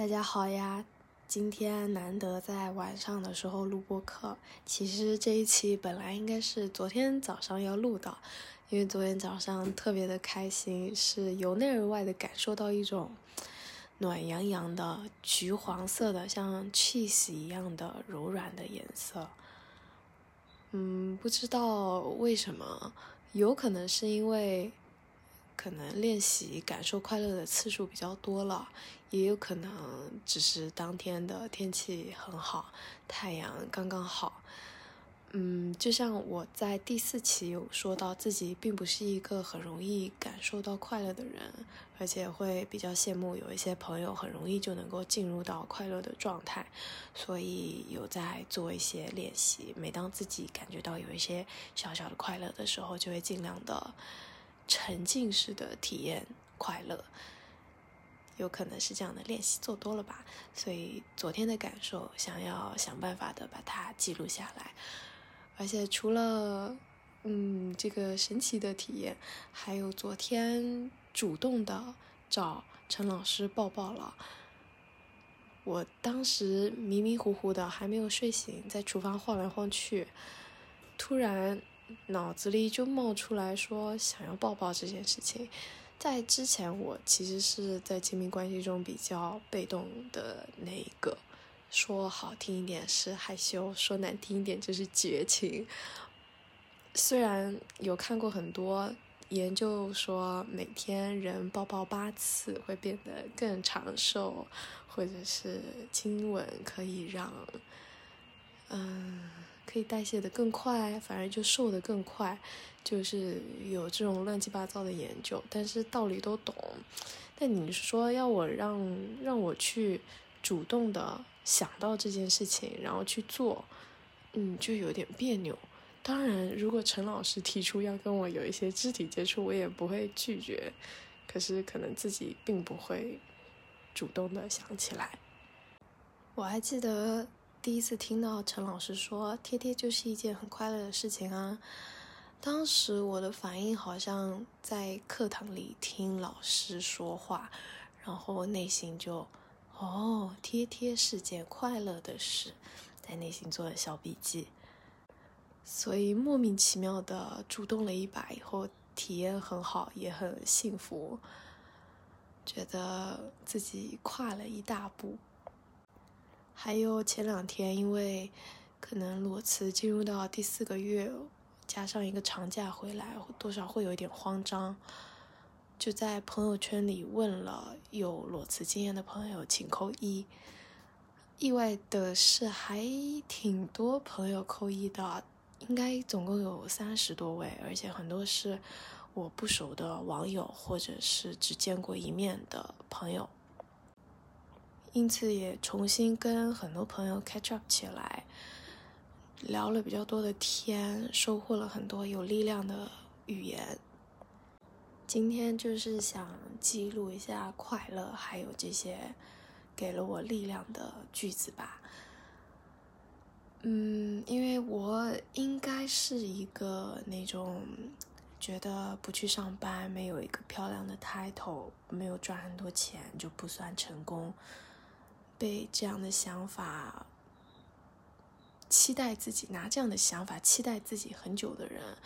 大家好呀！今天难得在晚上的时候录播课。其实这一期本来应该是昨天早上要录的，因为昨天早上特别的开心，是由内而外的感受到一种暖洋洋的橘黄色的，像 cheese 一样的柔软的颜色。嗯，不知道为什么，有可能是因为。可能练习感受快乐的次数比较多了，也有可能只是当天的天气很好，太阳刚刚好。嗯，就像我在第四期有说到，自己并不是一个很容易感受到快乐的人，而且会比较羡慕有一些朋友很容易就能够进入到快乐的状态，所以有在做一些练习。每当自己感觉到有一些小小的快乐的时候，就会尽量的。沉浸式的体验快乐，有可能是这样的练习做多了吧，所以昨天的感受想要想办法的把它记录下来，而且除了嗯这个神奇的体验，还有昨天主动的找陈老师抱抱了，我当时迷迷糊糊的还没有睡醒，在厨房晃来晃去，突然。脑子里就冒出来说想要抱抱这件事情，在之前我其实是在亲密关系中比较被动的那一个，说好听一点是害羞，说难听一点就是绝情。虽然有看过很多研究说每天人抱抱八次会变得更长寿，或者是亲吻可以让，嗯。可以代谢的更快，反而就瘦的更快，就是有这种乱七八糟的研究，但是道理都懂。但你说要我让让我去主动的想到这件事情，然后去做，嗯，就有点别扭。当然，如果陈老师提出要跟我有一些肢体接触，我也不会拒绝。可是可能自己并不会主动的想起来。我还记得。第一次听到陈老师说“贴贴就是一件很快乐的事情啊”，当时我的反应好像在课堂里听老师说话，然后内心就“哦，贴贴是件快乐的事”，在内心做了小笔记。所以莫名其妙的主动了一把以后，体验很好，也很幸福，觉得自己跨了一大步。还有前两天，因为可能裸辞进入到第四个月，加上一个长假回来，多少会有一点慌张，就在朋友圈里问了有裸辞经验的朋友，请扣一。意外的是，还挺多朋友扣一的，应该总共有三十多位，而且很多是我不熟的网友，或者是只见过一面的朋友。因此也重新跟很多朋友 catch up 起来，聊了比较多的天，收获了很多有力量的语言。今天就是想记录一下快乐，还有这些给了我力量的句子吧。嗯，因为我应该是一个那种觉得不去上班，没有一个漂亮的 title，没有赚很多钱就不算成功。被这样的想法期待自己，拿这样的想法期待自己很久的人，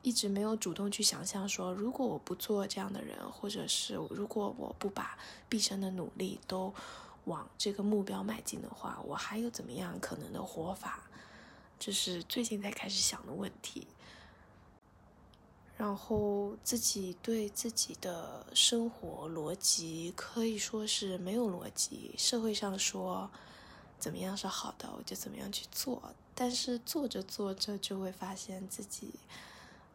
一直没有主动去想象说，如果我不做这样的人，或者是如果我不把毕生的努力都往这个目标迈进的话，我还有怎么样可能的活法？这是最近才开始想的问题。然后自己对自己的生活逻辑可以说是没有逻辑。社会上说怎么样是好的，我就怎么样去做。但是做着做着就会发现自己，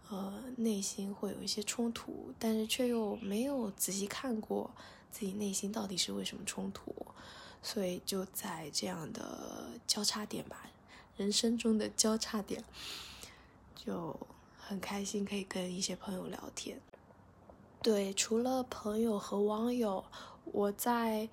呃，内心会有一些冲突，但是却又没有仔细看过自己内心到底是为什么冲突。所以就在这样的交叉点吧，人生中的交叉点，就。很开心可以跟一些朋友聊天。对，除了朋友和网友，我在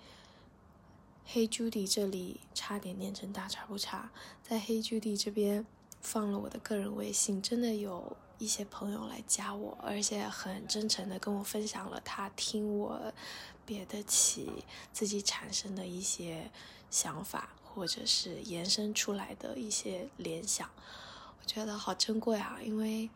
黑 Judy 这里差点念成大差不差，在黑 Judy 这边放了我的个人微信，真的有一些朋友来加我，而且很真诚的跟我分享了他听我别的起自己产生的一些想法，或者是延伸出来的一些联想，觉得好珍贵啊！因为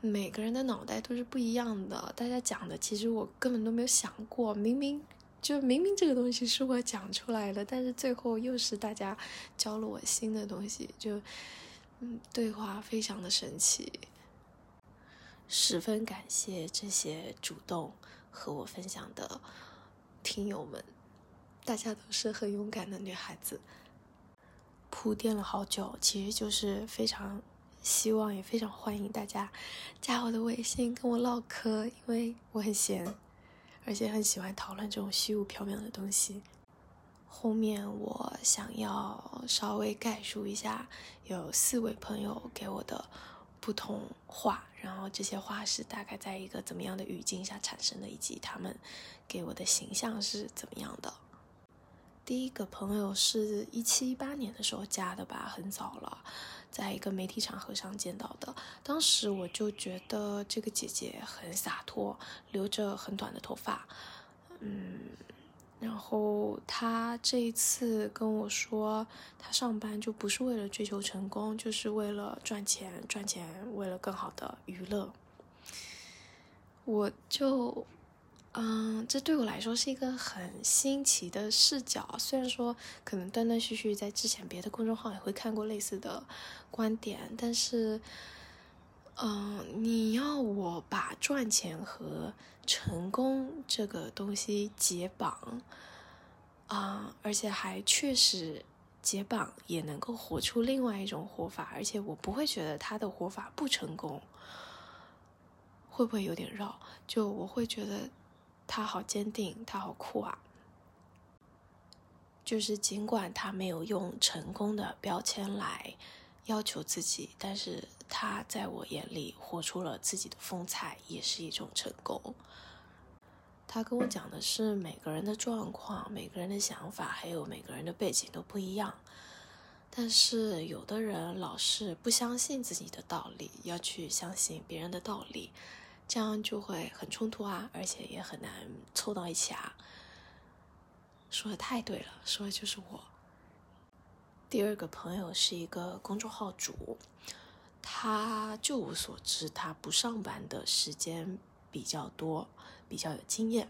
每个人的脑袋都是不一样的，大家讲的其实我根本都没有想过，明明就明明这个东西是我讲出来的，但是最后又是大家教了我新的东西，就嗯，对话非常的神奇。十分感谢这些主动和我分享的听友们，大家都是很勇敢的女孩子。铺垫了好久，其实就是非常希望，也非常欢迎大家加我的微信跟我唠嗑，因为我很闲，而且很喜欢讨论这种虚无缥缈的东西。后面我想要稍微概述一下，有四位朋友给我的。不同话，然后这些话是大概在一个怎么样的语境下产生的，以及他们给我的形象是怎么样的。第一个朋友是一七一八年的时候加的吧，很早了，在一个媒体场合上见到的。当时我就觉得这个姐姐很洒脱，留着很短的头发，嗯。然后她这一次跟我说，她上班就不是为了追求成功，就是为了赚钱，赚钱为了更好的娱乐。我就，嗯，这对我来说是一个很新奇的视角。虽然说可能断断续续在之前别的公众号也会看过类似的观点，但是，嗯，你要我把赚钱和成功这个东西解绑，啊，而且还确实解绑也能够活出另外一种活法，而且我不会觉得他的活法不成功，会不会有点绕？就我会觉得他好坚定，他好酷啊！就是尽管他没有用成功的标签来要求自己，但是他在我眼里活出了自己的风采，也是一种成功。他跟我讲的是每个人的状况、每个人的想法，还有每个人的背景都不一样。但是有的人老是不相信自己的道理，要去相信别人的道理，这样就会很冲突啊，而且也很难凑到一起啊。说的太对了，说的就是我。第二个朋友是一个公众号主，他就我所知，他不上班的时间比较多。比较有经验。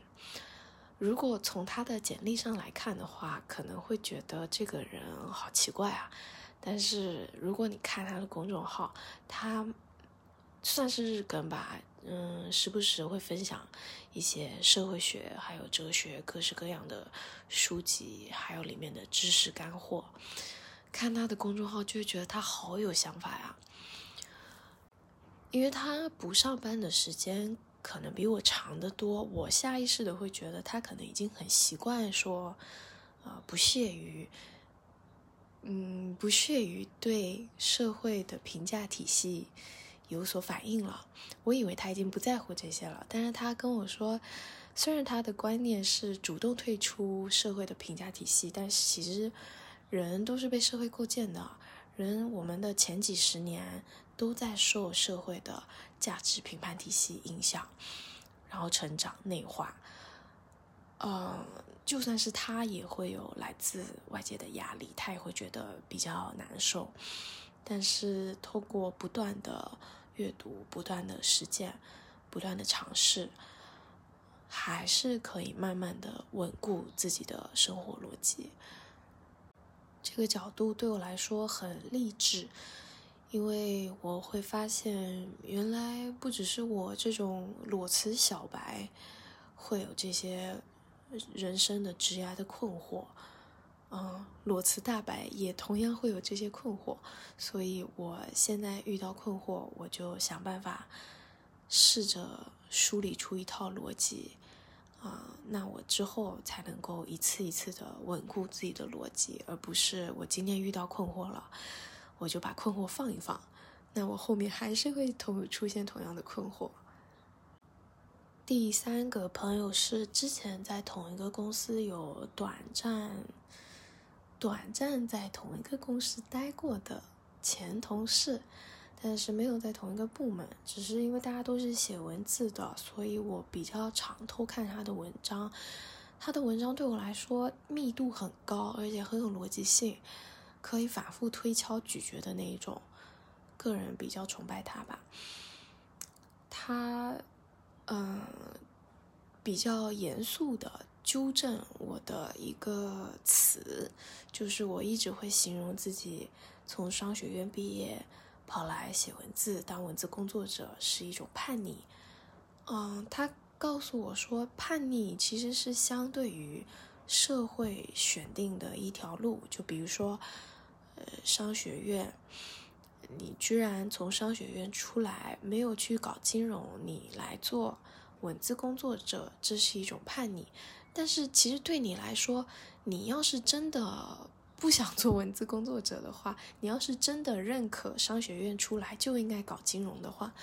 如果从他的简历上来看的话，可能会觉得这个人好奇怪啊。但是如果你看他的公众号，他算是日更吧，嗯，时不时会分享一些社会学、还有哲学各式各样的书籍，还有里面的知识干货。看他的公众号，就会觉得他好有想法呀。因为他不上班的时间。可能比我长得多，我下意识的会觉得他可能已经很习惯说，呃，不屑于，嗯，不屑于对社会的评价体系有所反应了。我以为他已经不在乎这些了，但是他跟我说，虽然他的观念是主动退出社会的评价体系，但其实人都是被社会构建的，人我们的前几十年。都在受社会的价值评判体系影响，然后成长内化。嗯，就算是他也会有来自外界的压力，他也会觉得比较难受。但是通过不断的阅读、不断的实践、不断的尝试，还是可以慢慢的稳固自己的生活逻辑。这个角度对我来说很励志。因为我会发现，原来不只是我这种裸辞小白会有这些人生的职涯的困惑，嗯，裸辞大白也同样会有这些困惑。所以我现在遇到困惑，我就想办法试着梳理出一套逻辑，啊，那我之后才能够一次一次的稳固自己的逻辑，而不是我今天遇到困惑了。我就把困惑放一放，那我后面还是会同出现同样的困惑。第三个朋友是之前在同一个公司有短暂、短暂在同一个公司待过的前同事，但是没有在同一个部门，只是因为大家都是写文字的，所以我比较常偷看他的文章。他的文章对我来说密度很高，而且很有逻辑性，可以反复推敲咀嚼的那一种。个人比较崇拜他吧。他，嗯，比较严肃的。纠正我的一个词，就是我一直会形容自己从商学院毕业跑来写文字当文字工作者是一种叛逆。嗯，他告诉我说，叛逆其实是相对于社会选定的一条路。就比如说，呃，商学院，你居然从商学院出来没有去搞金融，你来做文字工作者，这是一种叛逆。但是其实对你来说，你要是真的不想做文字工作者的话，你要是真的认可商学院出来就应该搞金融的话，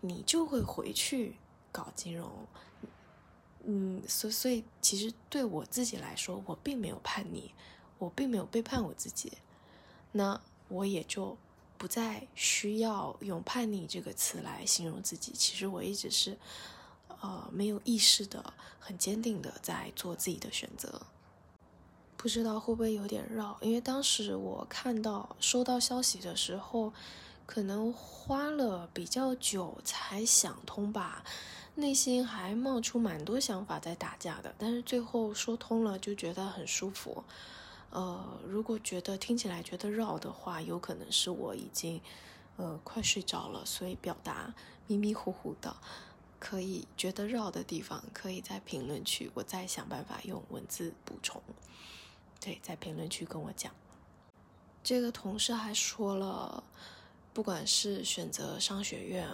你就会回去搞金融。嗯，所所以其实对我自己来说，我并没有叛逆，我并没有背叛我自己，那我也就不再需要用叛逆这个词来形容自己。其实我一直是。呃，没有意识的，很坚定的在做自己的选择。不知道会不会有点绕，因为当时我看到收到消息的时候，可能花了比较久才想通吧，内心还冒出蛮多想法在打架的。但是最后说通了，就觉得很舒服。呃，如果觉得听起来觉得绕的话，有可能是我已经呃快睡着了，所以表达迷迷糊糊的。可以觉得绕的地方，可以在评论区，我再想办法用文字补充。对，在评论区跟我讲。这个同事还说了，不管是选择商学院，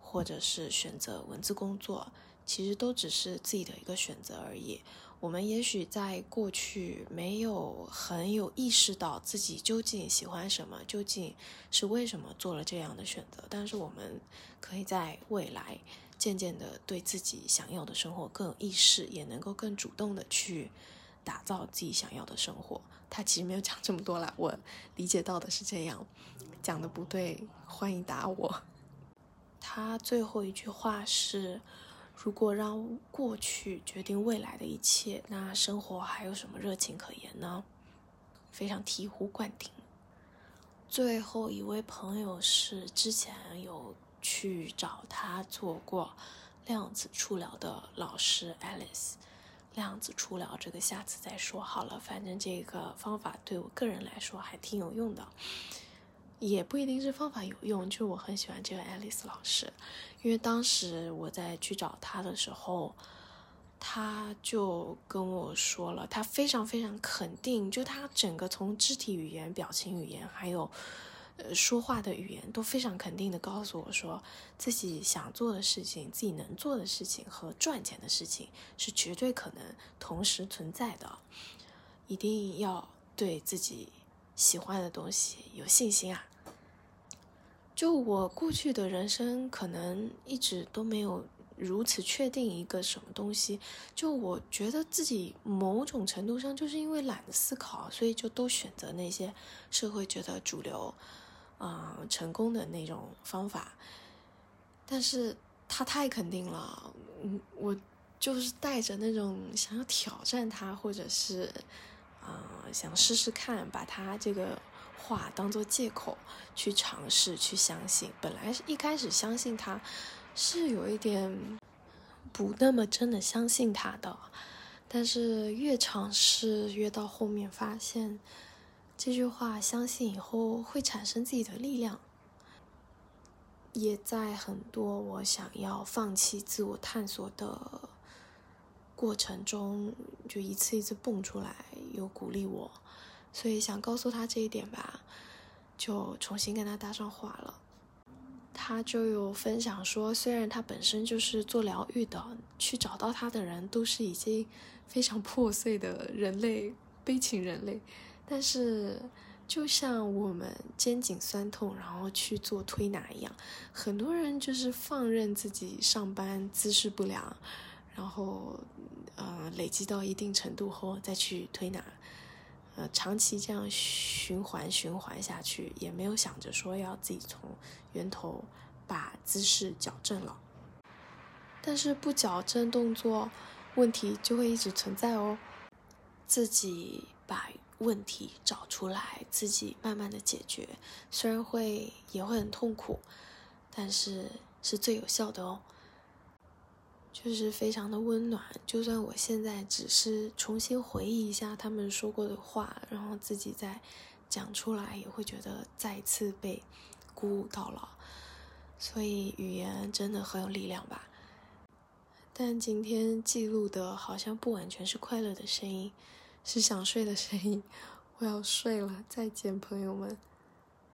或者是选择文字工作，其实都只是自己的一个选择而已。我们也许在过去没有很有意识到自己究竟喜欢什么，究竟是为什么做了这样的选择，但是我们可以在未来。渐渐的对自己想要的生活更有意识，也能够更主动的去打造自己想要的生活。他其实没有讲这么多啦，我理解到的是这样，讲的不对，欢迎打我。他最后一句话是：如果让过去决定未来的一切，那生活还有什么热情可言呢？非常醍醐灌顶。最后一位朋友是之前有。去找他做过量子触疗的老师 Alice，量子触疗这个下次再说好了。反正这个方法对我个人来说还挺有用的，也不一定是方法有用，就是我很喜欢这个 Alice 老师，因为当时我在去找他的时候，他就跟我说了，他非常非常肯定，就他整个从肢体语言、表情语言还有。呃，说话的语言都非常肯定的告诉我说，自己想做的事情、自己能做的事情和赚钱的事情是绝对可能同时存在的。一定要对自己喜欢的东西有信心啊！就我过去的人生，可能一直都没有如此确定一个什么东西。就我觉得自己某种程度上就是因为懒得思考，所以就都选择那些社会觉得主流。啊，成功的那种方法，但是他太肯定了，嗯，我就是带着那种想要挑战他，或者是啊想试试看，把他这个话当做借口去尝试去相信。本来是一开始相信他，是有一点不那么真的相信他的，但是越尝试越到后面发现。这句话，相信以后会产生自己的力量，也在很多我想要放弃自我探索的过程中，就一次一次蹦出来，有鼓励我，所以想告诉他这一点吧，就重新跟他搭上话了。他就有分享说，虽然他本身就是做疗愈的，去找到他的人都是已经非常破碎的人类，悲情人类。但是，就像我们肩颈酸痛，然后去做推拿一样，很多人就是放任自己上班姿势不良，然后，呃，累积到一定程度后再去推拿，呃，长期这样循环循环下去，也没有想着说要自己从源头把姿势矫正了。但是不矫正动作，问题就会一直存在哦。自己把问题找出来，自己慢慢的解决，虽然会也会很痛苦，但是是最有效的哦。就是非常的温暖，就算我现在只是重新回忆一下他们说过的话，然后自己再讲出来，也会觉得再次被鼓舞到了。所以语言真的很有力量吧。但今天记录的好像不完全是快乐的声音，是想睡的声音。我要睡了，再见，朋友们。